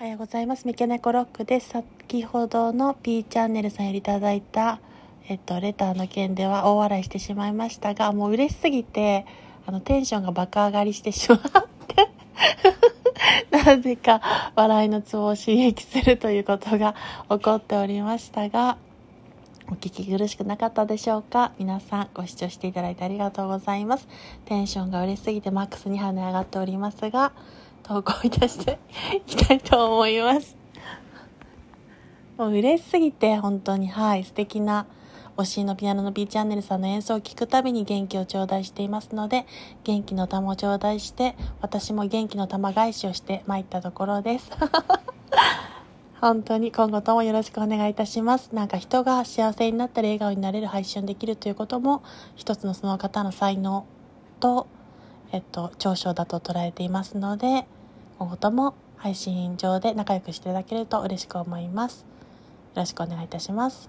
おはようございます。三毛猫ロックです。先ほどの P チャンネルさんよりいただいた、えっと、レターの件では大笑いしてしまいましたが、もう嬉しすぎて、あの、テンションがバカ上がりしてしまって なぜか笑いのツボを刺激するということが起こっておりましたが、お聞き苦しくなかったでしょうか？皆さんご視聴していただいてありがとうございます。テンションが嬉しすぎてマックスに跳ね上がっておりますが、投稿いたして いきたいと思います。もう嬉しすぎて本当に。はい。素敵な推しのピアノの B チャンネルさんの演奏を聴くたびに元気を頂戴していますので元気の玉を頂戴して私も元気の玉返しをして参ったところです。本当に今後ともよろしくお願いいたします。なんか人が幸せになったり笑顔になれる配信できるということも一つのその方の才能とえっと長所だと捉えていますので今後とも配信上で仲良くしていただけると嬉しく思います。よろしくお願いいたします。